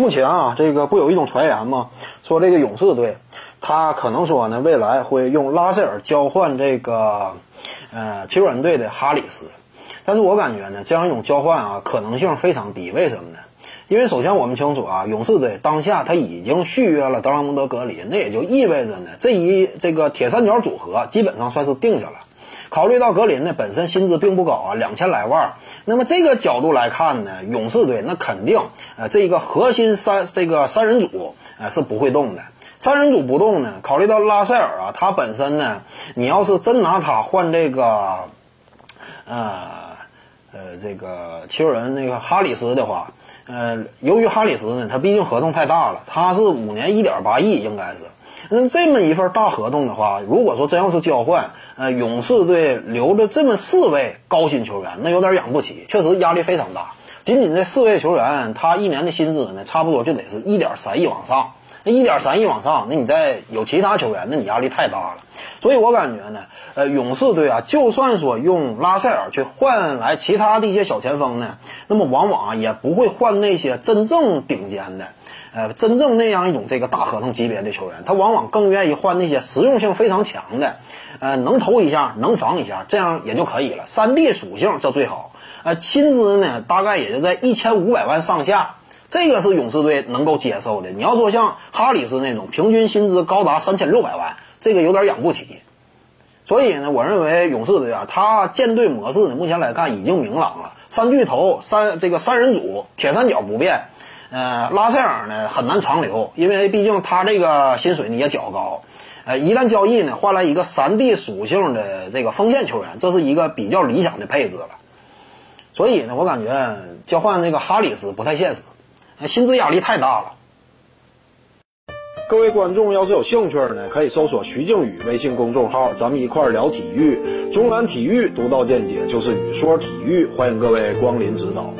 目前啊，这个不有一种传言吗？说这个勇士队，他可能说呢，未来会用拉塞尔交换这个，呃，球员队的哈里斯。但是我感觉呢，这样一种交换啊，可能性非常低。为什么呢？因为首先我们清楚啊，勇士队当下他已经续约了德拉蒙德格林，那也就意味着呢，这一这个铁三角组合基本上算是定下了。考虑到格林呢本身薪资并不高啊，两千来万。那么这个角度来看呢，勇士队那肯定呃这个核心三这个三人组呃是不会动的。三人组不动呢，考虑到拉塞尔啊，他本身呢，你要是真拿他换这个，呃呃这个七六人那个哈里斯的话，呃由于哈里斯呢，他毕竟合同太大了，他是五年一点八亿应该是。那这么一份大合同的话，如果说真要是交换，呃，勇士队留着这么四位高薪球员，那有点养不起，确实压力非常大。仅仅这四位球员，他一年的薪资呢，差不多就得是一点三亿往上。那一点三亿往上，那你再有其他球员，那你压力太大了。所以我感觉呢，呃，勇士队啊，就算说用拉塞尔去换来其他的一些小前锋呢，那么往往也不会换那些真正顶尖的。呃，真正那样一种这个大合同级别的球员，他往往更愿意换那些实用性非常强的，呃，能投一下，能防一下，这样也就可以了。三 D 属性这最好。呃，薪资呢，大概也就在一千五百万上下，这个是勇士队能够接受的。你要说像哈里斯那种，平均薪资高达三千六百万，这个有点养不起。所以呢，我认为勇士队啊，他建队模式呢，目前来看已经明朗了，三巨头，三这个三人组，铁三角不变。呃，拉塞尔呢很难长留，因为毕竟他这个薪水呢也较高。呃，一旦交易呢换来一个三 D 属性的这个锋线球员，这是一个比较理想的配置了。所以呢，我感觉交换这个哈里斯不太现实，那薪资压力太大了。各位观众要是有兴趣呢，可以搜索徐静宇微信公众号，咱们一块儿聊体育。中南体育独到见解就是语说体育，欢迎各位光临指导。